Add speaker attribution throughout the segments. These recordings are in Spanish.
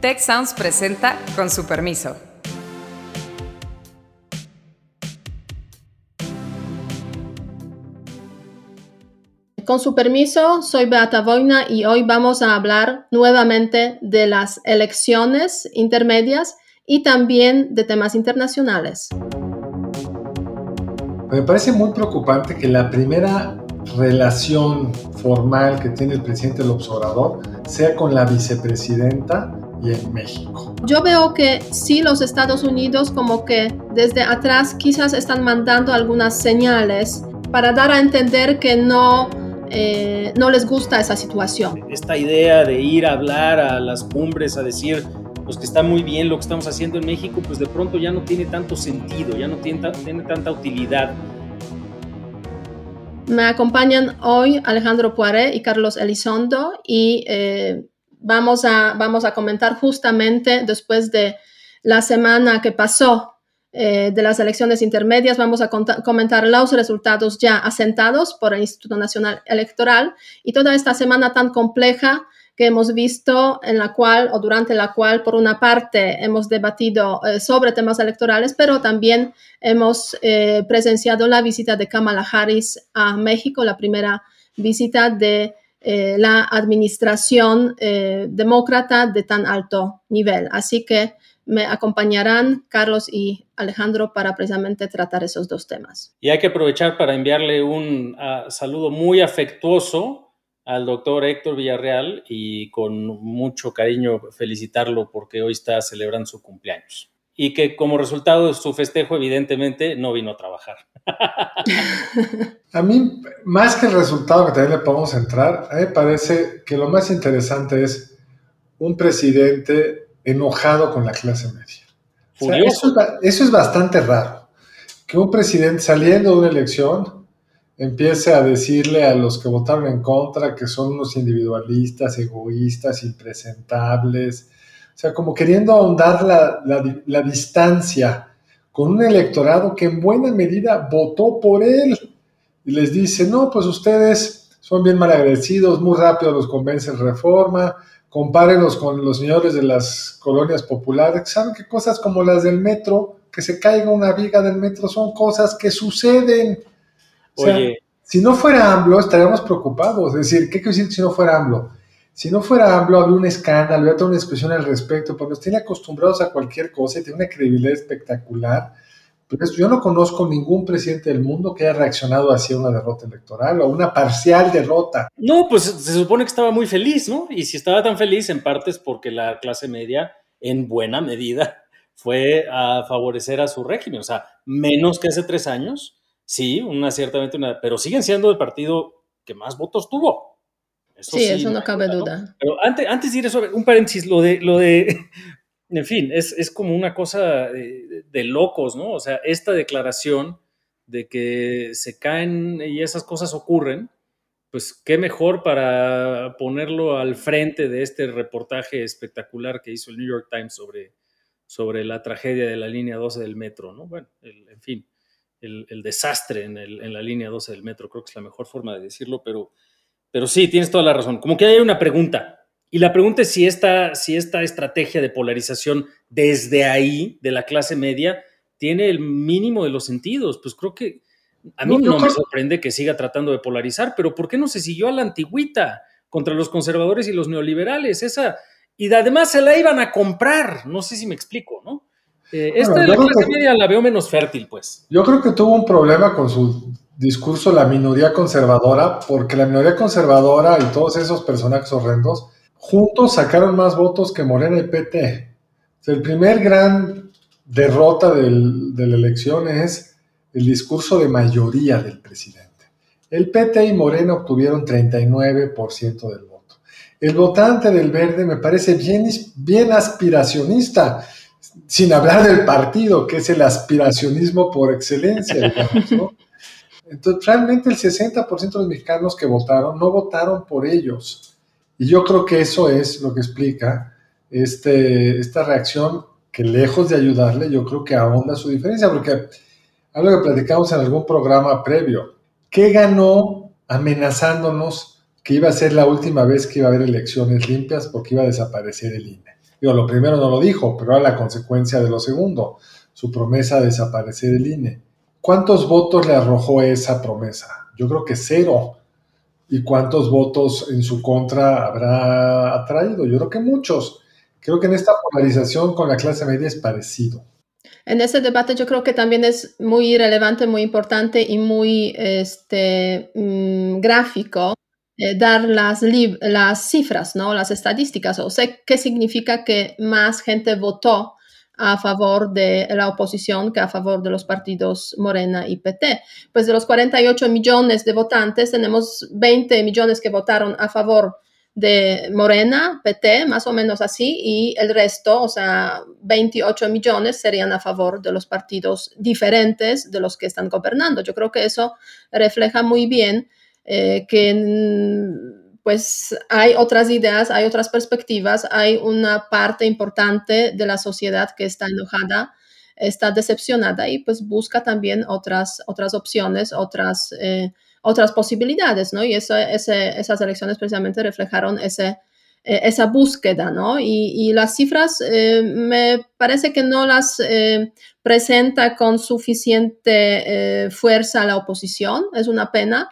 Speaker 1: Tech Sounds presenta con su permiso.
Speaker 2: Con su permiso, soy Beata Boina y hoy vamos a hablar nuevamente de las elecciones intermedias y también de temas internacionales.
Speaker 3: Me parece muy preocupante que la primera relación formal que tiene el presidente del observador sea con la vicepresidenta y en México.
Speaker 2: Yo veo que sí los Estados Unidos como que desde atrás quizás están mandando algunas señales para dar a entender que no eh, no les gusta esa situación.
Speaker 4: Esta idea de ir a hablar a las cumbres, a decir pues que está muy bien lo que estamos haciendo en México, pues de pronto ya no tiene tanto sentido, ya no tiene, tiene tanta utilidad.
Speaker 2: Me acompañan hoy Alejandro Poiré y Carlos Elizondo y eh, vamos, a, vamos a comentar justamente después de la semana que pasó eh, de las elecciones intermedias. Vamos a comentar los resultados ya asentados por el Instituto Nacional Electoral y toda esta semana tan compleja que hemos visto en la cual o durante la cual, por una parte, hemos debatido eh, sobre temas electorales, pero también hemos eh, presenciado la visita de Kamala Harris a México, la primera visita de la administración demócrata de tan alto nivel. Así que me acompañarán Carlos y Alejandro para precisamente tratar esos dos temas.
Speaker 4: Y hay que aprovechar para enviarle un ah, saludo muy afectuoso al doctor Héctor Villarreal y con mucho cariño felicitarlo porque hoy está celebrando su cumpleaños. Y que como resultado de su festejo, evidentemente, no vino a trabajar.
Speaker 3: a mí, más que el resultado que también le podemos entrar, a mí me parece que lo más interesante es un presidente enojado con la clase media. eso, es bastante raro, que un presidente saliendo de una elección empiece a decirle a los que votaron en contra que son unos individualistas, egoístas, impresentables, o sea, como queriendo ahondar la, la distancia con un electorado que en buena medida votó por él y les dice, no, pues ustedes son bien malagradecidos, muy rápido los convence el reforma, compárenlos con los señores de las colonias populares, saben que cosas como las del metro, que se caiga una viga del metro, son cosas que suceden. Oye. si no fuera AMLO, estaríamos preocupados. Es decir, ¿qué quiero decir si no fuera AMLO? Si no fuera AMLO, habría un escándalo, habría toda una discusión al respecto, porque nos tiene acostumbrados a cualquier cosa y tiene una credibilidad espectacular yo no conozco ningún presidente del mundo que haya reaccionado hacia una derrota electoral o una parcial derrota.
Speaker 4: No, pues se supone que estaba muy feliz, ¿no? Y si estaba tan feliz, en parte es porque la clase media, en buena medida, fue a favorecer a su régimen. O sea, menos que hace tres años, sí, una ciertamente una, pero siguen siendo el partido que más votos tuvo.
Speaker 2: Sí, eso no cabe duda.
Speaker 4: Pero antes, antes de ir eso, un paréntesis, lo de, lo de en fin, es, como una cosa de, locos, ¿no? O sea, esta declaración de que se caen y esas cosas ocurren, pues qué mejor para ponerlo al frente de este reportaje espectacular que hizo el New York Times sobre, sobre la tragedia de la línea 12 del metro, ¿no? Bueno, en fin, el, desastre en, en, la línea 12 del metro, creo que es la mejor forma de decirlo, pero, pero sí, tienes toda la razón. Como que hay una pregunta, y la pregunta es si esta, si esta estrategia de polarización desde ahí, de la clase media, tiene el mínimo de los sentidos. Pues creo que a mí no, me sorprende que siga tratando de polarizar, pero ¿por qué no se siguió a la antigüita contra los conservadores y los neoliberales? Esa, y además se la iban a comprar. No sé si me explico, ¿no? Eh, esta de la clase media la veo menos fértil, pues.
Speaker 3: Yo creo que tuvo un problema con su discurso la minoría conservadora, porque la minoría conservadora y todos esos personajes horrendos juntos sacaron más votos que Morena y PT. el primer gran derrota de la elección es el discurso de mayoría del presidente. El PT y Morena obtuvieron 39% del voto. El votante del verde me parece bien, bien aspiracionista, sin hablar del partido, que es el aspiracionismo por excelencia, Entonces, realmente el 60% de los mexicanos que votaron no votaron por ellos y yo creo que eso es lo que explica este, esta reacción que lejos de ayudarle, yo creo que ahonda su diferencia, porque algo que platicamos en algún programa previo, ¿qué ganó amenazándonos que iba a ser la última vez que iba a haber elecciones limpias porque iba a desaparecer el INE. Digo, lo primero no lo dijo, pero era la consecuencia de lo segundo, su promesa de desaparecer el INE. ¿Cuántos votos le arrojó esa promesa? Yo creo que cero. ¿Y cuántos votos en su contra habrá atraído? Yo creo que muchos. Creo que en esta polarización con la clase media es parecido.
Speaker 2: En ese debate yo creo que también es muy relevante, muy importante y muy este, mm, gráfico eh, dar las, cifras, ¿no? las estadísticas. O sea, qué significa que más gente votó a favor de la oposición que a favor de los partidos Morena y PT. Pues de los 48 millones de votantes, tenemos 20 millones que votaron a favor de Morena, PT, más o menos así, y el resto, o sea, 28 millones serían a favor de los partidos diferentes de los que están gobernando. Yo creo que eso refleja muy bien eh, que pues hay otras ideas, hay otras perspectivas, hay una parte importante de la sociedad que está enojada, está decepcionada y pues busca también otras, otras opciones, otras... Eh, otras posibilidades, ¿no? Y eso, esas elecciones precisamente reflejaron ese, eh, esa búsqueda, ¿no? Y, las cifras eh, me parece que no las presenta con suficiente fuerza la oposición, es una pena.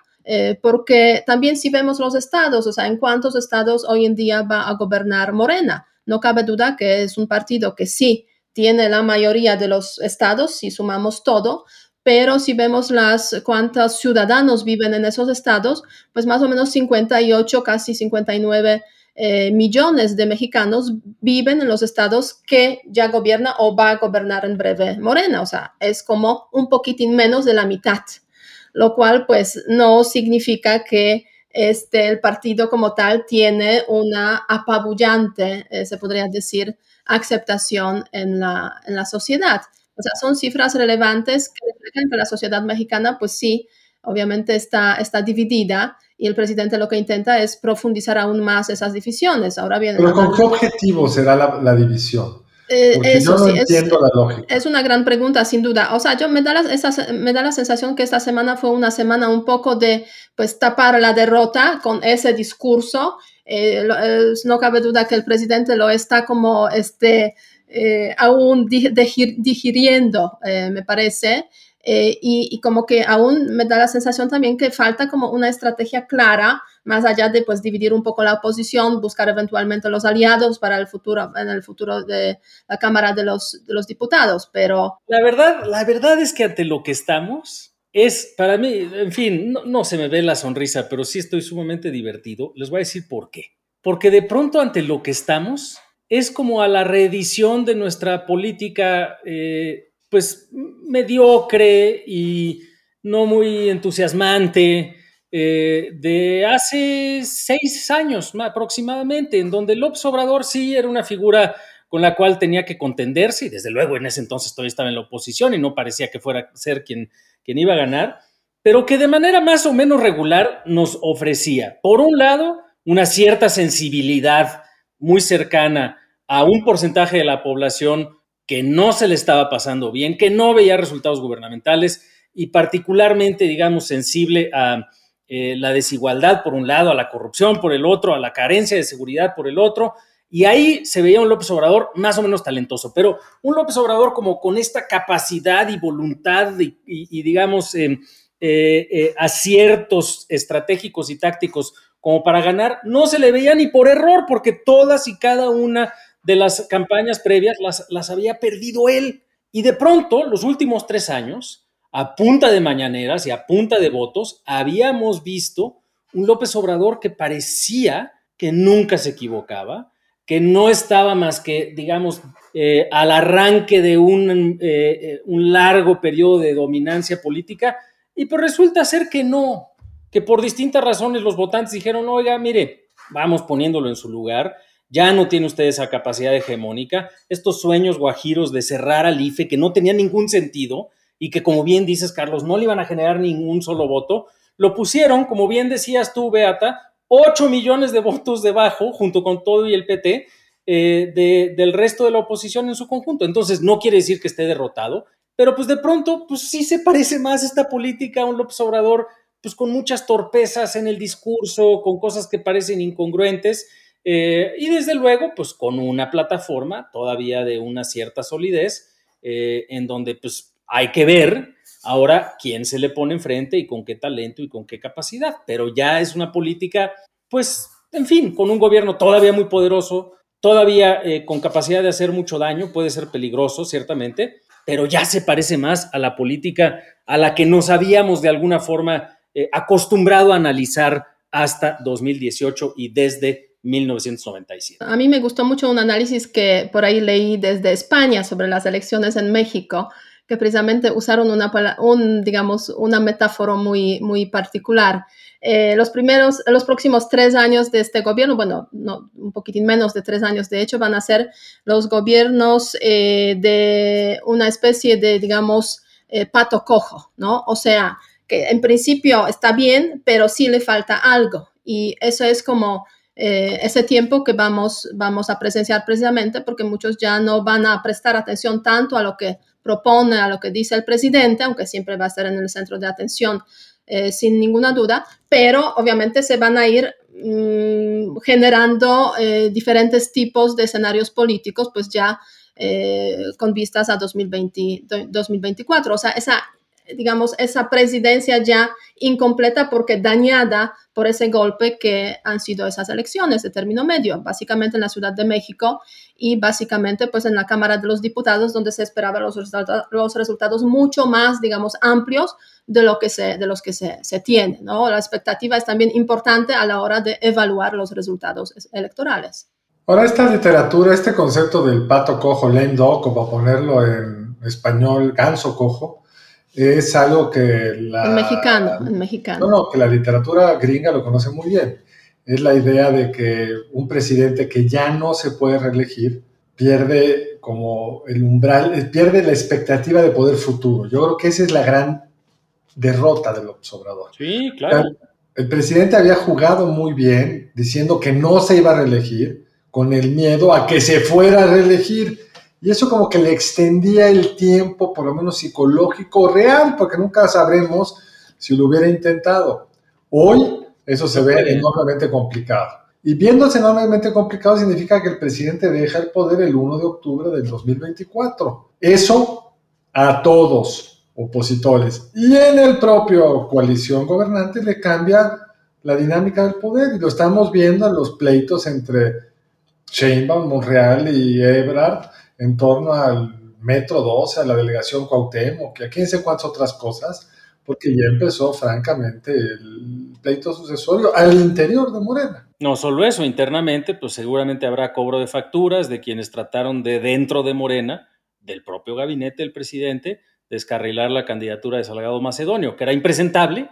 Speaker 2: Porque también si vemos los estados, o sea, en cuántos estados hoy en día va a gobernar Morena, no cabe duda que es un partido que sí tiene la mayoría de los estados, si sumamos todo, pero si vemos las cuántos ciudadanos viven en esos estados, pues más o menos 58, casi 59 eh, millones de mexicanos viven en los estados que ya gobierna o va a gobernar en breve Morena, o sea, es como un poquitín menos de la mitad, lo cual pues no significa que este, el partido como tal tiene una apabullante, eh, se podría decir, aceptación en la, en la sociedad. O sea, son cifras relevantes que reflejan que la sociedad mexicana, pues sí, obviamente está, está dividida y el presidente lo que intenta es profundizar aún más esas divisiones. Ahora bien,
Speaker 3: Pero ¿con qué objetivo será la, división? Eh, eso sí, entiendo
Speaker 2: es, la lógica. Es una gran pregunta, sin duda. O sea, yo me da, la, me da la sensación que esta semana fue una semana un poco de pues tapar la derrota con ese discurso. Eh, no cabe duda que el presidente lo está como este, eh, aún digiriendo, me parece, eh, y, como que aún me da la sensación también que falta como una estrategia clara, más allá de pues dividir un poco la oposición, buscar eventualmente los aliados para el futuro, en el futuro de la Cámara de los, de los Diputados, pero...
Speaker 4: La verdad, la verdad es que ante lo que estamos, es para mí, en fin, no, no, se me ve la sonrisa, pero sí estoy sumamente divertido. Les voy a decir por qué. Porque de pronto ante lo que estamos, es como a la reedición de nuestra política, eh, pues mediocre y no muy entusiasmante eh, de hace seis años aproximadamente, en donde López Obrador sí era una figura con la cual tenía que contenderse y desde luego en ese entonces todavía estaba en la oposición y no parecía que fuera a ser quien, quien iba a ganar, pero que de manera más o menos regular nos ofrecía, por un lado, una cierta sensibilidad muy cercana a un porcentaje de la población que no se le estaba pasando bien, que no veía resultados gubernamentales y particularmente, digamos, sensible a eh, la desigualdad por un lado, a la corrupción por el otro, a la carencia de seguridad por el otro. Y ahí se veía un López Obrador más o menos talentoso, pero un López Obrador como con esta capacidad y voluntad y, digamos, eh, eh, aciertos estratégicos y tácticos como para ganar, no se le veía ni por error, porque todas y cada una de las campañas previas las, las había perdido él. Y de pronto, los últimos tres años, a punta de mañaneras y a punta de votos, habíamos visto un López Obrador que parecía que nunca se equivocaba, que no estaba más que, digamos, eh, al arranque de un, eh, un largo periodo de dominancia política, y pues resulta ser que no, que por distintas razones los votantes dijeron, oiga, mire, vamos poniéndolo en su lugar, ya no tiene usted esa capacidad hegemónica, estos sueños guajiros de cerrar al IFE que no tenían ningún sentido y que como bien dices, Carlos, no le iban a generar ningún solo voto, lo pusieron, como bien decías tú, Beata, 8 millones de votos debajo, junto con todo y el PT, eh, del resto de la oposición en su conjunto. Entonces, no quiere decir que esté derrotado, pero pues de pronto, pues sí se parece más esta política a un López Obrador pues con muchas torpezas en el discurso, con cosas que parecen incongruentes, eh, y desde luego, pues con una plataforma todavía de una cierta solidez, eh, en donde pues hay que ver ahora quién se le pone enfrente y con qué talento y con qué capacidad, pero ya es una política, pues, en fin, con un gobierno todavía muy poderoso, todavía eh, con capacidad de hacer mucho daño, puede ser peligroso, ciertamente, pero ya se parece más a la política a la que nos habíamos de alguna forma acostumbrado a analizar hasta 2018 y desde 1997.
Speaker 2: A mí me gustó mucho un análisis que por ahí leí desde España sobre las elecciones en México, que precisamente usaron una, un, digamos, una metáfora muy, muy particular. Eh, los primeros, los próximos tres años de este gobierno, bueno, no, un poquitín menos de tres años, de hecho, van a ser los gobiernos eh, de una especie de, digamos, eh, pato cojo, ¿no? O sea, que en principio está bien, pero sí le falta algo. Y eso es como eh, ese tiempo que vamos, vamos a presenciar precisamente porque muchos ya no van a prestar atención tanto a lo que propone, a lo que dice el presidente, aunque siempre va a estar en el centro de atención eh, sin ninguna duda, pero obviamente se van a ir mm, generando eh, diferentes tipos de escenarios políticos, pues ya con vistas a 2020, 2024. O sea, esa digamos, esa presidencia ya incompleta porque dañada por ese golpe que han sido esas elecciones de término medio, básicamente en la Ciudad de México y básicamente pues en la Cámara de los Diputados donde se esperaban los, los resultados mucho más, digamos, amplios de, lo que se, de los que se, se tiene, ¿no? La expectativa es también importante a la hora de evaluar los resultados electorales.
Speaker 3: Ahora, esta literatura, este concepto del pato cojo, lame dog, como ponerlo en español, ganso cojo, es algo que la...
Speaker 2: En mexicano, en mexicano.
Speaker 3: No, no, que la literatura gringa lo conoce muy bien. Es la idea de que un presidente que ya no se puede reelegir pierde como el umbral, pierde la expectativa de poder futuro. Yo creo que esa es la gran derrota del observador.
Speaker 4: Sí, claro.
Speaker 3: El presidente había jugado muy bien diciendo que no se iba a reelegir con el miedo a que se fuera a reelegir y eso como que le extendía el tiempo, por lo menos psicológico, real, porque nunca sabremos si lo hubiera intentado. Hoy eso se ve enormemente complicado. Y viéndose enormemente complicado significa que el presidente deja el poder el 1 de octubre del 2024. Eso a todos opositores. Y en el propio coalición gobernante le cambia la dinámica del poder. Y lo estamos viendo en los pleitos entre Sheinbaum, Monreal y Ebrard en torno al Metro 12, a la delegación Cuauhtémoc, a quién sé cuántas otras cosas, porque ya empezó francamente el pleito sucesorio al interior de Morena.
Speaker 4: No solo eso, internamente, pues seguramente habrá cobro de facturas de quienes trataron de dentro de Morena, del propio gabinete del presidente, descarrilar la candidatura de Salgado Macedonio, que era impresentable,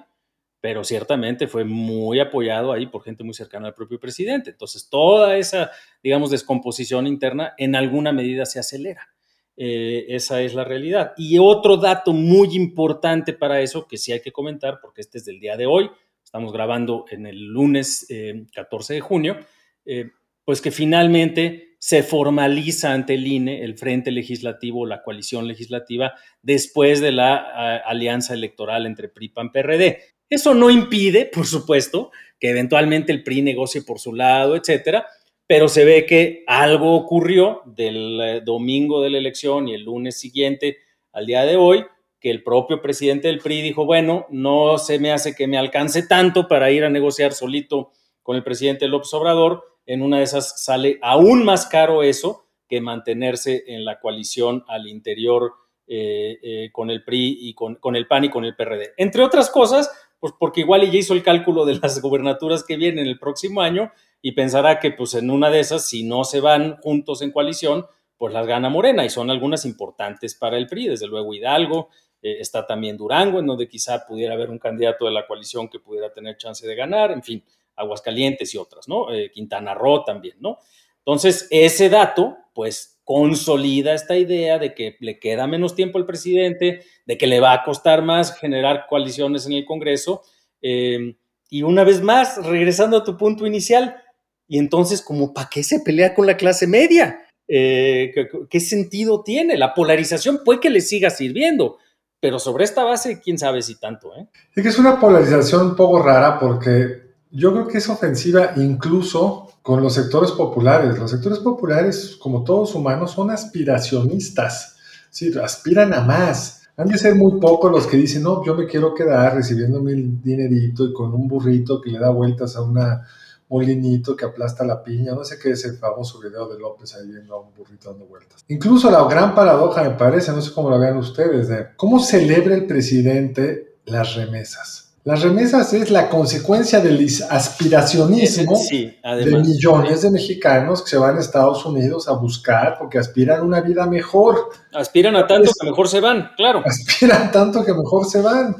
Speaker 4: pero ciertamente fue muy apoyado ahí por gente muy cercana al propio presidente. Entonces, toda esa, digamos, descomposición interna en alguna medida se acelera. Eh, esa es la realidad. Y otro dato muy importante para eso, que sí hay que comentar, porque este es del día de hoy, estamos grabando en el lunes 14 eh, de junio, eh, pues que finalmente se formaliza ante el INE el Frente Legislativo, la coalición legislativa, después de la alianza electoral entre PRI, PAN, PRD. Eso no impide, por supuesto, que eventualmente el PRI negocie por su lado, etcétera, pero se ve que algo ocurrió del eh, domingo de la elección y el lunes siguiente al día de hoy, que el propio presidente del PRI dijo, bueno, no se me hace que me alcance tanto para ir a negociar solito con el presidente López Obrador, en una de esas sale aún más caro eso que mantenerse en la coalición al interior eh, eh, con el PRI y con, con, el PAN y con el PRD. Entre otras cosas, pues porque igual ella hizo el cálculo de las gobernaturas que vienen el próximo año y pensará que pues en una de esas, si no se van juntos en coalición, pues las gana Morena y son algunas importantes para el PRI, desde luego Hidalgo, eh, está también Durango, en donde quizá pudiera haber un candidato de la coalición que pudiera tener chance de ganar, en fin, Aguascalientes y otras, ¿no? Eh, Quintana Roo también, ¿no? Entonces, ese dato, pues consolida esta idea de que le queda menos tiempo al presidente, de que le va a costar más generar coaliciones en el Congreso. Eh, y una vez más, regresando a tu punto inicial, y entonces, como para qué se pelea con la clase media? Eh, ¿qué, ¿Qué sentido tiene? La polarización puede que le siga sirviendo, pero sobre esta base, quién sabe si tanto. ¿eh?
Speaker 3: Es que es una polarización un poco rara porque yo creo que es ofensiva incluso con los sectores populares. Los sectores populares, como todos humanos, son aspiracionistas, ¿sí? aspiran a más. Han de ser muy pocos los que dicen, no, yo me quiero quedar recibiendo mi dinerito y con un burrito que le da vueltas a una molinito que aplasta la piña, no sé qué es el famoso video de López ahí viendo a un burrito dando vueltas. Incluso la gran paradoja me parece, no sé cómo lo vean ustedes, de cómo celebra el presidente las remesas. Las remesas es la consecuencia del aspiracionismo de millones de mexicanos que se van a Estados Unidos a buscar porque aspiran una vida mejor.
Speaker 4: Aspiran a tanto que mejor se van, claro.
Speaker 3: Aspiran tanto que mejor se van.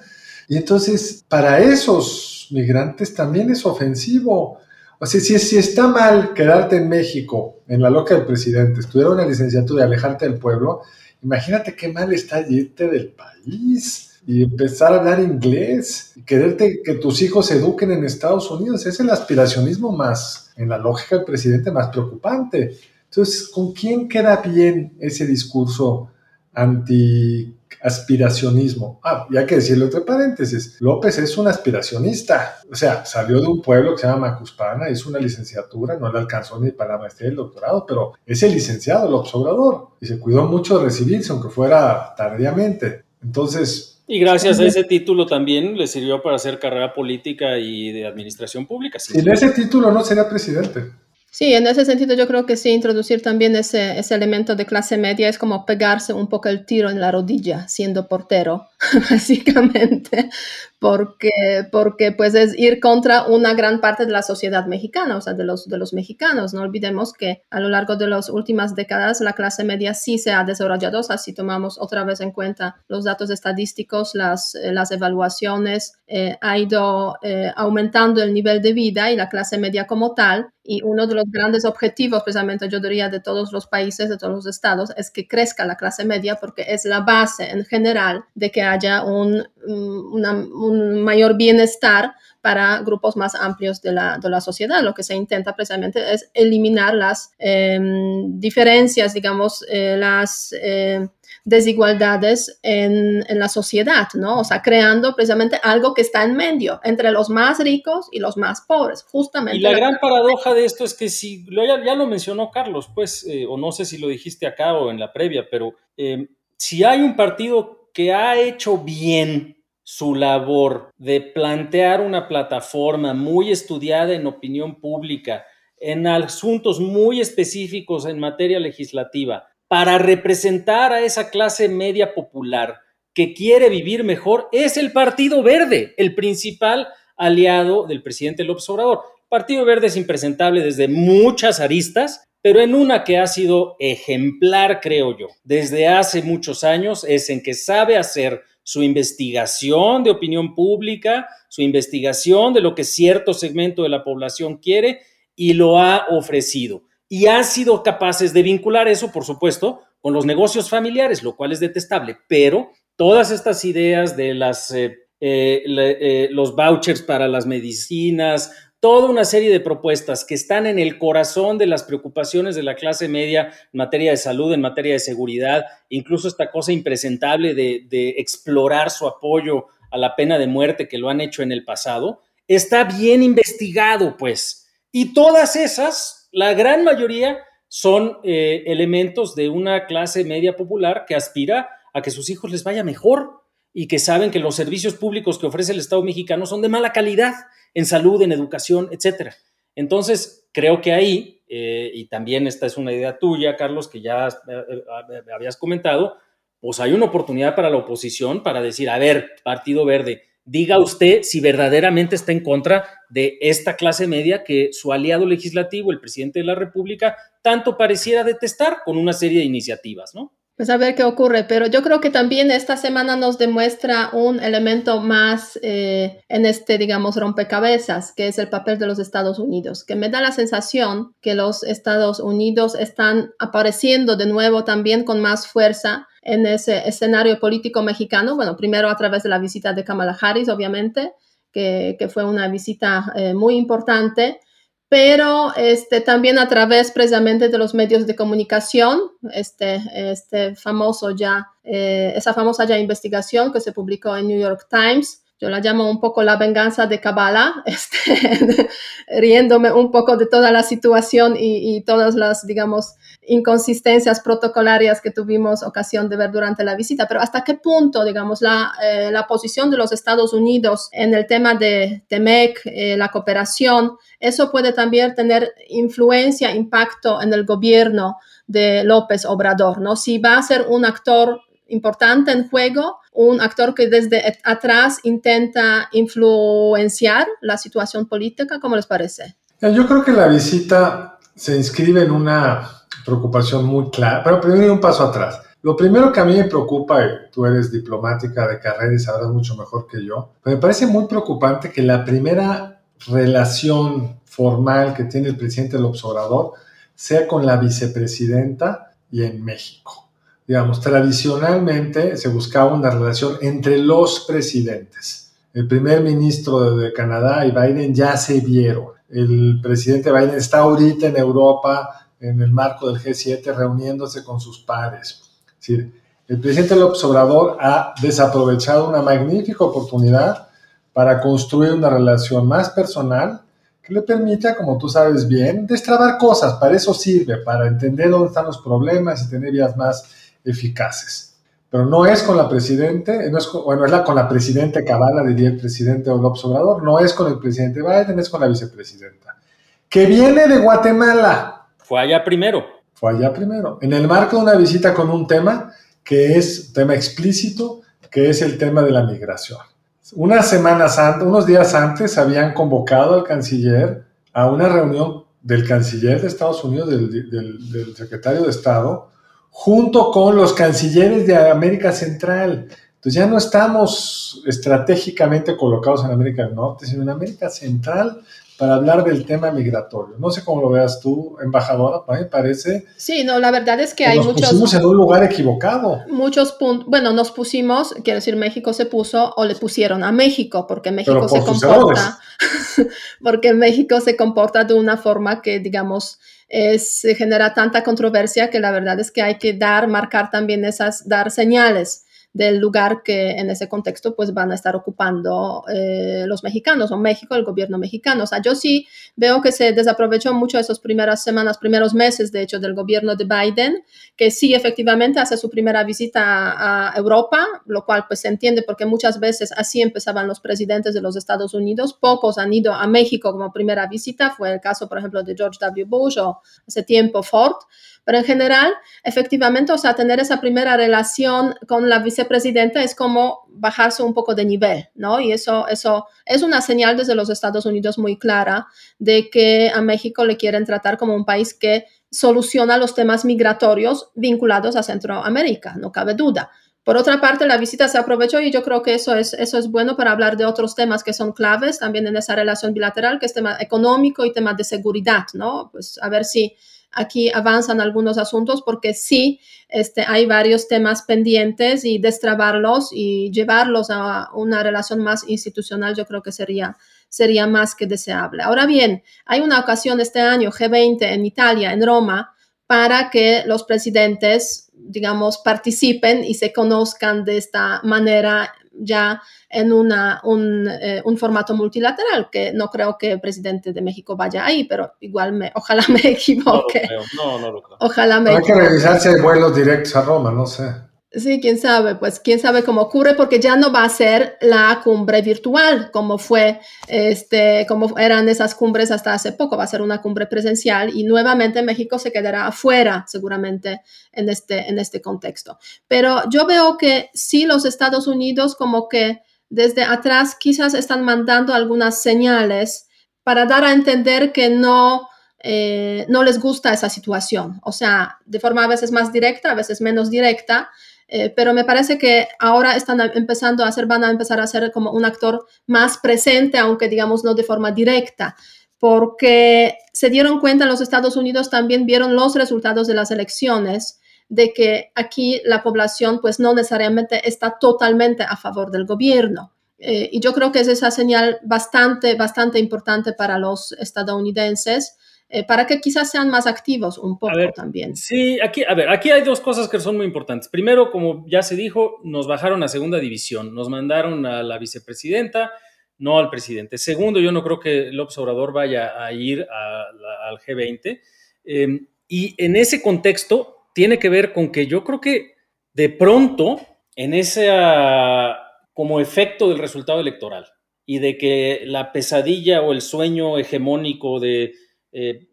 Speaker 3: Y entonces, para esos migrantes también es ofensivo. O sea, si, si está mal quedarte en México, en la loca del presidente, estudiar una licenciatura y alejarte del pueblo, imagínate qué mal está irte del país y empezar a hablar inglés y quererte que tus hijos se eduquen en Estados Unidos. Es el aspiracionismo más, en la lógica del presidente, más preocupante. Entonces, ¿con quién queda bien ese discurso anti aspiracionismo. Ah, y hay que decirle entre paréntesis, López es un aspiracionista, o sea, salió de un pueblo que se llama Macuspana, hizo una licenciatura, no le alcanzó ni para la maestría y el doctorado, pero es el licenciado, López Obrador, y se cuidó mucho de recibirse, aunque fuera tardíamente. Entonces...
Speaker 4: Y gracias a ese título también le sirvió para hacer carrera política y de administración pública.
Speaker 3: Sin ese título no sería presidente.
Speaker 2: Sí, en ese sentido yo creo que sí, introducir también ese, ese, elemento de clase media es como pegarse un poco el tiro en la rodilla siendo portero, básicamente, porque, porque pues es ir contra una gran parte de la sociedad mexicana, o sea, de los, de los mexicanos. No olvidemos que a lo largo de las últimas décadas la clase media sí se ha desarrollado, o sea, si tomamos otra vez en cuenta los datos estadísticos, las, las evaluaciones, eh, ha ido eh, aumentando el nivel de vida y la clase media como tal y uno de los grandes objetivos, precisamente yo diría, de todos los países, de todos los estados, es que crezca la clase media porque es la base en general de que haya un, un mayor bienestar para grupos más amplios de la, de la, sociedad. Lo que se intenta precisamente es eliminar las em, diferencias, digamos, eh, las... Eh, desigualdades en, en, la sociedad, ¿no? O sea, creando precisamente algo que está en medio entre los más ricos y los más pobres, justamente.
Speaker 4: Y la, gran paradoja de esto es que si, ya, ya lo mencionó Carlos, pues, eh, o no sé si lo dijiste acá o en la previa, pero eh, si hay un partido que ha hecho bien su labor de plantear una plataforma muy estudiada en opinión pública, en asuntos muy específicos en materia legislativa, para representar a esa clase media popular que quiere vivir mejor es el Partido Verde, el principal aliado del presidente López Obrador. Partido Verde es impresentable desde muchas aristas, pero en una que ha sido ejemplar, creo yo, desde hace muchos años, es en que sabe hacer su investigación de opinión pública, su investigación de lo que cierto segmento de la población quiere y lo ha ofrecido. Y han sido capaces de vincular eso, por supuesto, con los negocios familiares, lo cual es detestable, pero todas estas ideas de eh, eh, eh, los vouchers para las medicinas, toda una serie de propuestas que están en el corazón de las preocupaciones de la clase media en materia de salud, en materia de seguridad, incluso esta cosa impresentable de, explorar su apoyo a la pena de muerte que lo han hecho en el pasado, está bien investigado, pues. Y todas esas la gran mayoría son eh, elementos de una clase media popular que aspira a que sus hijos les vaya mejor y que saben que los servicios públicos que ofrece el Estado mexicano son de mala calidad en salud, en educación, etc. Entonces, creo que ahí, eh, y también esta es una idea tuya, Carlos, que ya eh, habías comentado, pues hay una oportunidad para la oposición para decir, a ver, Partido Verde, diga usted si verdaderamente está en contra de esta clase media que su aliado legislativo, el presidente de la República, tanto pareciera detestar con una serie de iniciativas, ¿no?
Speaker 2: Pues a ver qué ocurre, pero yo creo que también esta semana nos demuestra un elemento más eh, en este, digamos, rompecabezas, que es el papel de los Estados Unidos, que me da la sensación que los Estados Unidos están apareciendo de nuevo también con más fuerza en ese escenario político mexicano, bueno, primero a través de la visita de Kamala Harris, obviamente, que, fue una visita eh, muy importante, pero este, también a través precisamente de los medios de comunicación, este, este famoso ya, eh, esa famosa ya investigación que se publicó en New York Times, yo la llamo un poco la venganza de Kabbalah, este, riéndome un poco de toda la situación y, todas las, digamos, inconsistencias protocolarias que tuvimos ocasión de ver durante la visita, pero hasta qué punto, digamos, la, eh, la posición de los Estados Unidos en el tema de TEMEC, eh, la cooperación, eso puede también tener influencia, impacto en el gobierno de López Obrador, ¿no? Si va a ser un actor importante en juego, un actor que desde atrás intenta influenciar la situación política, ¿cómo les parece?
Speaker 3: Yo creo que la visita se inscribe en una preocupación muy clara, pero primero un paso atrás. Lo primero que a mí me preocupa, tú eres diplomática de carrera y sabrás mucho mejor que yo, me parece muy preocupante que la primera relación formal que tiene el presidente del observador sea con la vicepresidenta y en México digamos, tradicionalmente se buscaba una relación entre los presidentes. El primer ministro de Canadá y Biden ya se vieron. El presidente Biden está ahorita en Europa en el marco del G7 reuniéndose con sus pares. Es decir, el presidente López Obrador ha desaprovechado una magnífica oportunidad para construir una relación más personal que le permita, como tú sabes bien, destrabar cosas. Para eso sirve, para entender dónde están los problemas y tener vías más eficaces. Pero no es con la presidente, no es bueno, es la, con la presidenta Cabala, diría el presidente López Obrador, no es con el presidente Biden, es con la vicepresidenta, que viene de Guatemala.
Speaker 4: Fue allá primero.
Speaker 3: Fue allá primero, en el marco de una visita con un tema que es tema explícito, que es el tema de la migración. Unas semanas antes, unos días antes, habían convocado al canciller a una reunión del canciller de Estados Unidos, del, del secretario de Estado, junto con los cancilleres de América Central. Entonces ya no estamos estratégicamente colocados en América del Norte, sino en América Central para hablar del tema migratorio. No sé cómo lo veas tú, embajadora, me parece.
Speaker 2: Sí, no, la verdad es que hay
Speaker 3: nos
Speaker 2: muchos.
Speaker 3: Nos pusimos en un lugar equivocado.
Speaker 2: Muchos puntos. Bueno, nos pusimos, quiero decir, México se puso o le pusieron a México, porque México se comporta. porque México se comporta de una forma que, digamos, se genera tanta controversia que la verdad es que hay que dar, marcar también esas, dar señales del lugar que en ese contexto pues van a estar ocupando eh, los mexicanos o México, el gobierno mexicano. O sea, yo sí veo que se desaprovechó mucho esas primeras semanas, primeros meses, de hecho, del gobierno de Biden, que sí efectivamente hace su primera visita a Europa, lo cual pues se entiende porque muchas veces así empezaban los presidentes de los Estados Unidos, pocos han ido a México como primera visita, fue el caso, por ejemplo, de George W. Bush o hace tiempo Ford. Pero en general, efectivamente, o sea, tener esa primera relación con la vicepresidenta es como bajarse un poco de nivel, ¿no? Y eso, eso es una señal desde los Estados Unidos muy clara de que a México le quieren tratar como un país que soluciona los temas migratorios vinculados a Centroamérica, no cabe duda. Por otra parte, la visita se aprovechó y yo creo que eso es, eso es bueno para hablar de otros temas que son claves también en esa relación bilateral, que es tema económico y tema de seguridad, ¿no? Pues a ver si aquí avanzan algunos asuntos porque sí este, hay varios temas pendientes y destrabarlos y llevarlos a una relación más institucional yo creo que sería, sería más que deseable. Ahora bien, hay una ocasión este año, G20 en Italia, en Roma, para que los presidentes, digamos, participen y se conozcan de esta manera ya en una, un, eh, un, formato multilateral, que no creo que el presidente de México vaya ahí, pero igual me, ojalá me equivoque.
Speaker 4: No, no, no,
Speaker 2: Ojalá me
Speaker 3: Hay que revisar si hay vuelos directos a Roma, no sé.
Speaker 2: Sí, quién sabe, pues quién sabe cómo ocurre, porque ya no va a ser la cumbre virtual como fue, este, como eran esas cumbres hasta hace poco, va a ser una cumbre presencial y nuevamente México se quedará afuera seguramente en este, en este contexto. Pero yo veo que sí los Estados Unidos como que desde atrás quizás están mandando algunas señales para dar a entender que no, eh, no les gusta esa situación, o sea, de forma a veces más directa, a veces menos directa, eh, pero me parece que ahora están empezando a hacer, van a empezar a ser como un actor más presente, aunque digamos no de forma directa, porque se dieron cuenta en los Estados Unidos, también vieron los resultados de las elecciones, de que aquí la población pues no necesariamente está totalmente a favor del gobierno. eh, y yo creo que es esa señal bastante, bastante importante para los estadounidenses. Eh, para que quizás sean más activos un poco también.
Speaker 4: Sí, aquí, a ver, aquí hay dos cosas que son muy importantes. Primero, como ya se dijo, nos bajaron a segunda división, nos mandaron a la vicepresidenta, no al presidente. Segundo, yo no creo que el observador vaya a ir al G20. Em, y en ese contexto tiene que ver con que yo creo que de pronto, en ese como efecto del resultado electoral y de que la pesadilla o el sueño hegemónico de eh,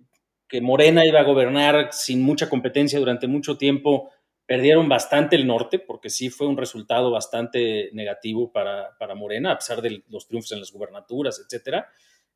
Speaker 4: que Morena iba a gobernar sin mucha competencia durante mucho tiempo, perdieron bastante el norte, porque sí fue un resultado bastante negativo para, Morena, a pesar de los triunfos en las gubernaturas, etc.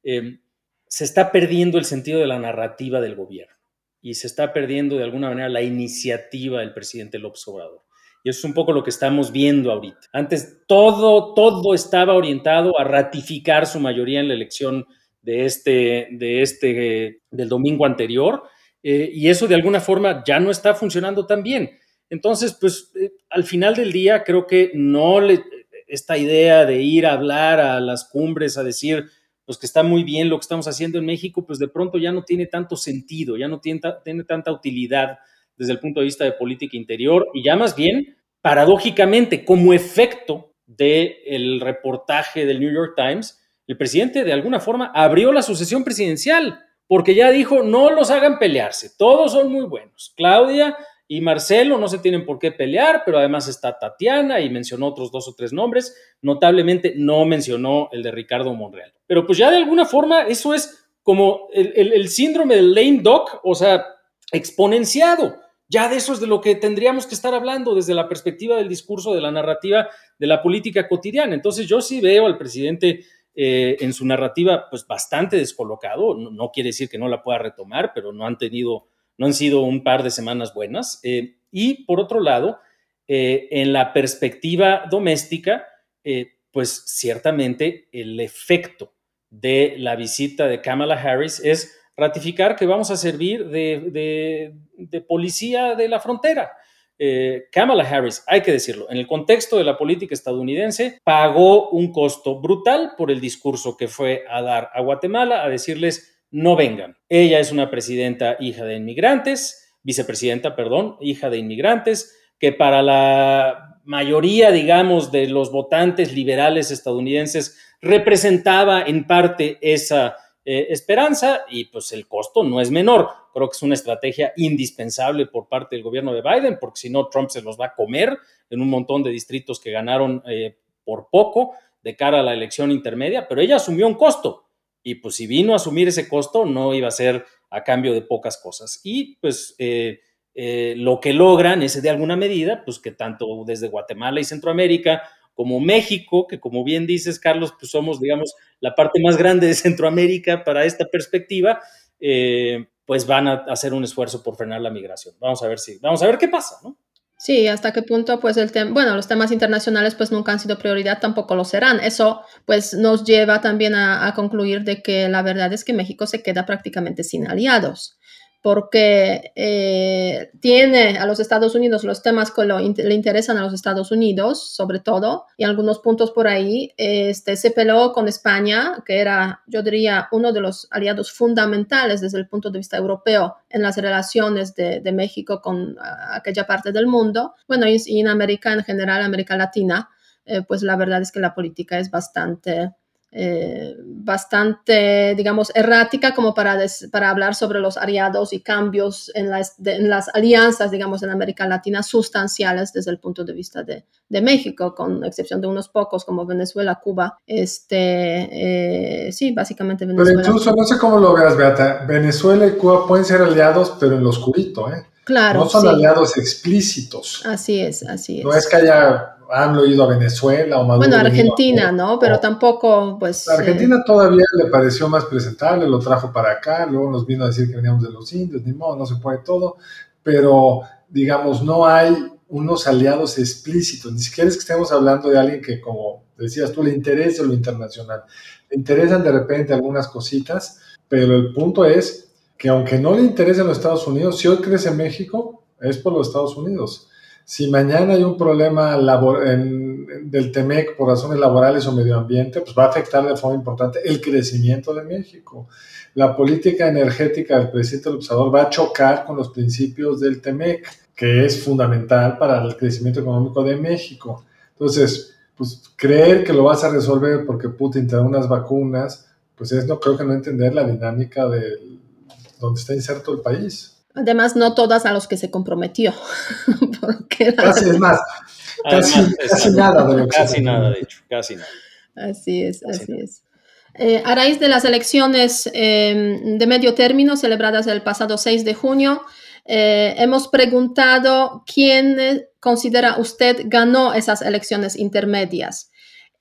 Speaker 4: Eh, se está perdiendo el sentido de la narrativa del gobierno y se está perdiendo de alguna manera la iniciativa del presidente López Obrador. Y eso es un poco lo que estamos viendo ahorita. Antes todo, todo estaba orientado a ratificar su mayoría en la elección de este, de este, del domingo anterior, eh, y eso de alguna forma ya no está funcionando tan bien. Entonces, pues eh, al final del día creo que no le, esta idea de ir a hablar a las cumbres, a decir, pues que está muy bien lo que estamos haciendo en México, pues de pronto ya no tiene tanto sentido, ya no tiene, tiene tanta utilidad desde el punto de vista de política interior, y ya más bien, paradójicamente, como efecto del reportaje del New York Times, el presidente de alguna forma abrió la sucesión presidencial porque ya dijo, no los hagan pelearse, todos son muy buenos. Claudia y Marcelo no se tienen por qué pelear, pero además está Tatiana y mencionó otros dos o tres nombres, notablemente no mencionó el de Ricardo Monreal. Pero pues ya de alguna forma eso es como el, síndrome del lame duck, o sea, exponenciado. Ya de eso es de lo que tendríamos que estar hablando desde la perspectiva del discurso, de la narrativa, de la política cotidiana. Entonces yo sí veo al presidente eh, en su narrativa, pues bastante descolocado. No, quiere decir que no la pueda retomar, pero no han tenido, no han sido un par de semanas buenas. Eh, y por otro lado, eh, en la perspectiva doméstica, pues ciertamente el efecto de la visita de Kamala Harris es ratificar que vamos a servir de policía de la frontera. Eh, Kamala Harris, hay que decirlo, en el contexto de la política estadounidense, pagó un costo brutal por el discurso que fue a dar a Guatemala, a decirles, no vengan. Ella es una presidenta hija de inmigrantes, vicepresidenta, perdón, hija de inmigrantes, que para la mayoría, digamos, de los votantes liberales estadounidenses representaba en parte esa eh, esperanza y pues el costo no es menor. Creo que es una estrategia indispensable por parte del gobierno de Biden, porque si no, Trump se los va a comer en un montón de distritos que ganaron eh, por poco de cara a la elección intermedia, pero ella asumió un costo y pues si vino a asumir ese costo no iba a ser a cambio de pocas cosas. Y pues eh, lo que logran es de alguna medida, pues que tanto desde Guatemala y Centroamérica como México, que como bien dices, Carlos, pues somos, digamos, la parte más grande de Centroamérica para esta perspectiva, eh, pues van a hacer un esfuerzo por frenar la migración. Vamos a ver si, vamos a ver qué pasa, ¿no?
Speaker 2: Sí, hasta qué punto, pues el tema, bueno, los temas internacionales pues nunca han sido prioridad, tampoco lo serán. Eso pues nos lleva también a concluir de que la verdad es que México se queda prácticamente sin aliados porque eh, tiene a los Estados Unidos los temas que le interesan a los Estados Unidos, sobre todo, y algunos puntos por ahí. Este, se peleó con España, que era, yo diría, uno de los aliados fundamentales desde el punto de vista europeo en las relaciones de, México con aquella parte del mundo. Bueno, y, en América en general, América Latina, eh, pues la verdad es que la política es bastante eh, bastante, digamos, errática como para, para hablar sobre los aliados y cambios en las, en las alianzas, digamos, en América Latina sustanciales desde el punto de vista de, de México, con excepción de unos pocos como Venezuela, Cuba. Este, eh, sí, básicamente
Speaker 3: Venezuela. Pero incluso, no sé cómo lo veas, Beata, Venezuela y Cuba pueden ser aliados, pero en lo oscurito, ¿eh?
Speaker 2: Claro.
Speaker 3: No son aliados explícitos.
Speaker 2: Así es, así es.
Speaker 3: No es que haya han ido a Venezuela o Maduro.
Speaker 2: Bueno, Argentina, ¿no? Pero tampoco, pues.
Speaker 3: Argentina todavía le pareció más presentable, lo trajo para acá, luego nos vino a decir que veníamos de los indios, ni modo, no se puede todo, pero digamos, no hay unos aliados explícitos, ni siquiera es que estemos hablando de alguien que, como decías tú, le interesa lo internacional. Le interesan de repente algunas cositas, pero el punto es que aunque no le interesen los Estados Unidos, si hoy crece México, es por los Estados Unidos si mañana hay un problema del TEMEC por razones laborales o medio ambiente, pues va a afectar de forma importante el crecimiento de México. La política energética del presidente López va a chocar con los principios del TEMEC, que es fundamental para el crecimiento económico de México. Entonces, pues creer que lo vas a resolver porque Putin te da unas vacunas, pues es no creo que no entender la dinámica de donde está inserto el país.
Speaker 2: Además, no todas a los que se comprometió.
Speaker 3: casi es más, casi, nada de lo
Speaker 4: que Casi nada, de hecho, casi nada.
Speaker 2: Así es, así es. Eh, a raíz de las elecciones em, de medio término celebradas el pasado 6 de junio, eh, hemos preguntado quién considera usted ganó esas elecciones intermedias.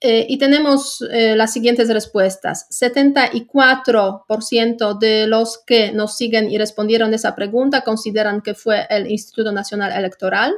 Speaker 2: Eh, y tenemos eh, las siguientes respuestas. 74% de los que nos siguen y respondieron esa pregunta consideran que fue el Instituto Nacional Electoral.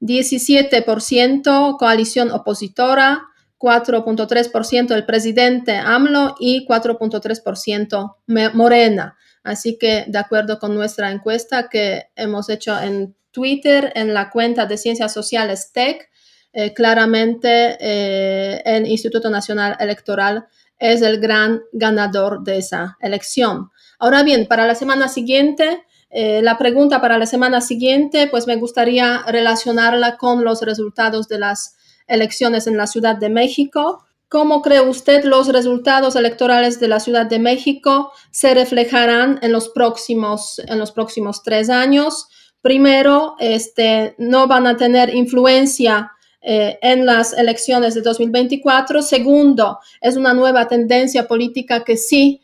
Speaker 2: 17% coalición opositora, 4.3% el presidente AMLO y 4.3% Morena. Así que de acuerdo con nuestra encuesta que hemos hecho en Twitter, en la cuenta de Ciencias Sociales TEC, eh, claramente eh, el Instituto Nacional Electoral es el gran ganador de esa elección. Ahora bien, para la semana siguiente, eh, la pregunta para la semana siguiente, pues me gustaría relacionarla con los resultados de las elecciones en la Ciudad de México. ¿Cómo cree usted los resultados electorales de la Ciudad de México se reflejarán en los próximos, en los próximos tres años? Primero, este, no van a tener influencia eh, en las elecciones de 2024. Segundo, es una nueva tendencia política que sí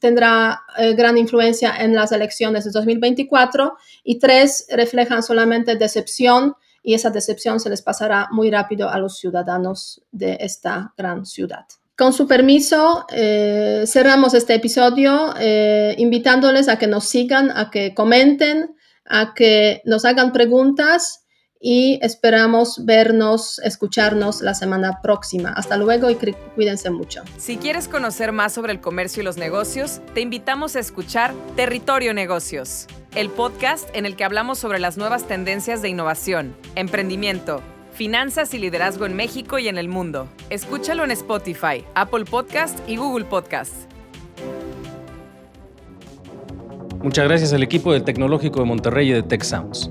Speaker 2: tendrá eh, gran influencia en las elecciones de 2024. Y tres, reflejan solamente decepción y esa decepción se les pasará muy rápido a los ciudadanos de esta gran ciudad. Con su permiso, eh, cerramos este episodio invitándoles a que nos sigan, a que comenten, a que nos hagan preguntas y esperamos vernos, escucharnos la semana próxima. Hasta luego y cuídense mucho.
Speaker 1: Si quieres conocer más sobre el comercio y los negocios, te invitamos a escuchar Territorio Negocios, el podcast en el que hablamos sobre las nuevas tendencias de innovación, emprendimiento, finanzas y liderazgo en México y en el mundo. Escúchalo en Spotify, Apple Podcast y Google Podcast.
Speaker 4: Muchas gracias al equipo del Tecnológico de Monterrey y de Tech Sounds.